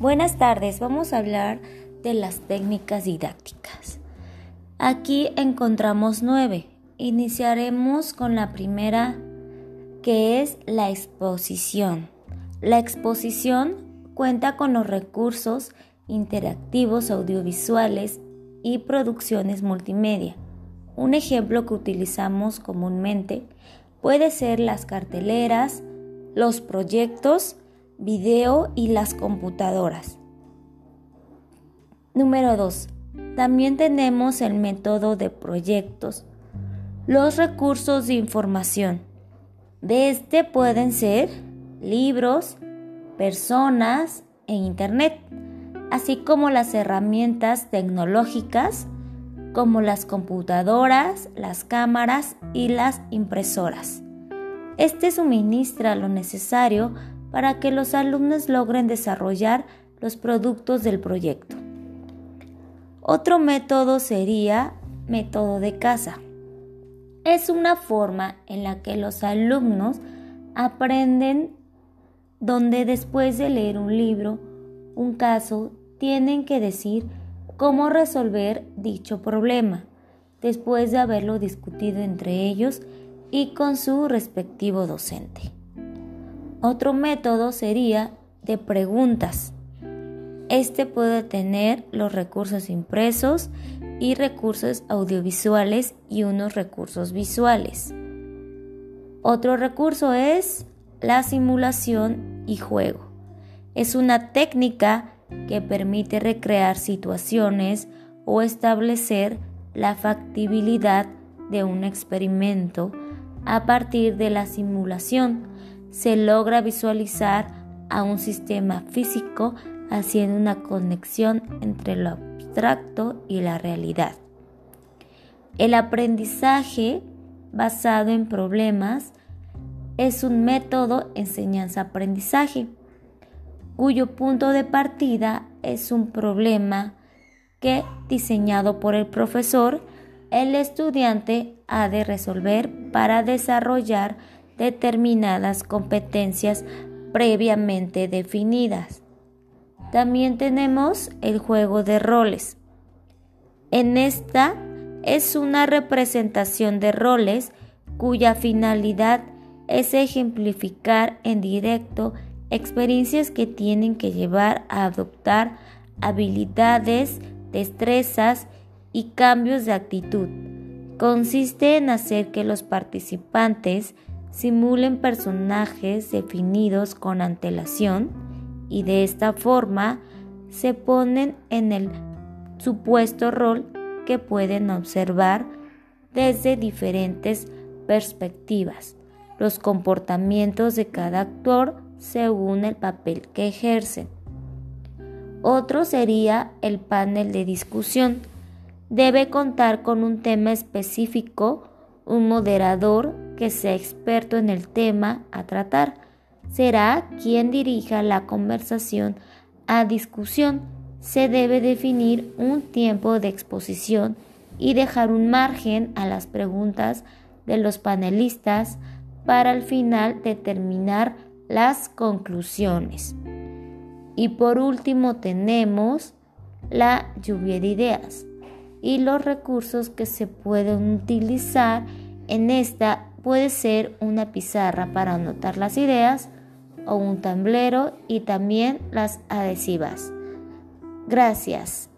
Buenas tardes, vamos a hablar de las técnicas didácticas. Aquí encontramos nueve. Iniciaremos con la primera que es la exposición. La exposición cuenta con los recursos interactivos audiovisuales y producciones multimedia. Un ejemplo que utilizamos comúnmente puede ser las carteleras, los proyectos, video y las computadoras. Número 2. También tenemos el método de proyectos, los recursos de información. De este pueden ser libros, personas e internet, así como las herramientas tecnológicas como las computadoras, las cámaras y las impresoras. Este suministra lo necesario para que los alumnos logren desarrollar los productos del proyecto. Otro método sería método de casa. Es una forma en la que los alumnos aprenden donde después de leer un libro, un caso, tienen que decir cómo resolver dicho problema, después de haberlo discutido entre ellos y con su respectivo docente. Otro método sería de preguntas. Este puede tener los recursos impresos y recursos audiovisuales y unos recursos visuales. Otro recurso es la simulación y juego. Es una técnica que permite recrear situaciones o establecer la factibilidad de un experimento a partir de la simulación se logra visualizar a un sistema físico haciendo una conexión entre lo abstracto y la realidad. El aprendizaje basado en problemas es un método enseñanza-aprendizaje cuyo punto de partida es un problema que, diseñado por el profesor, el estudiante ha de resolver para desarrollar determinadas competencias previamente definidas. También tenemos el juego de roles. En esta es una representación de roles cuya finalidad es ejemplificar en directo experiencias que tienen que llevar a adoptar habilidades, destrezas y cambios de actitud. Consiste en hacer que los participantes simulen personajes definidos con antelación y de esta forma se ponen en el supuesto rol que pueden observar desde diferentes perspectivas, los comportamientos de cada actor según el papel que ejercen. Otro sería el panel de discusión. Debe contar con un tema específico, un moderador que sea experto en el tema a tratar. Será quien dirija la conversación a discusión. Se debe definir un tiempo de exposición y dejar un margen a las preguntas de los panelistas para al final determinar las conclusiones. Y por último tenemos la lluvia de ideas y los recursos que se pueden utilizar en esta puede ser una pizarra para anotar las ideas o un tablero y también las adhesivas. Gracias.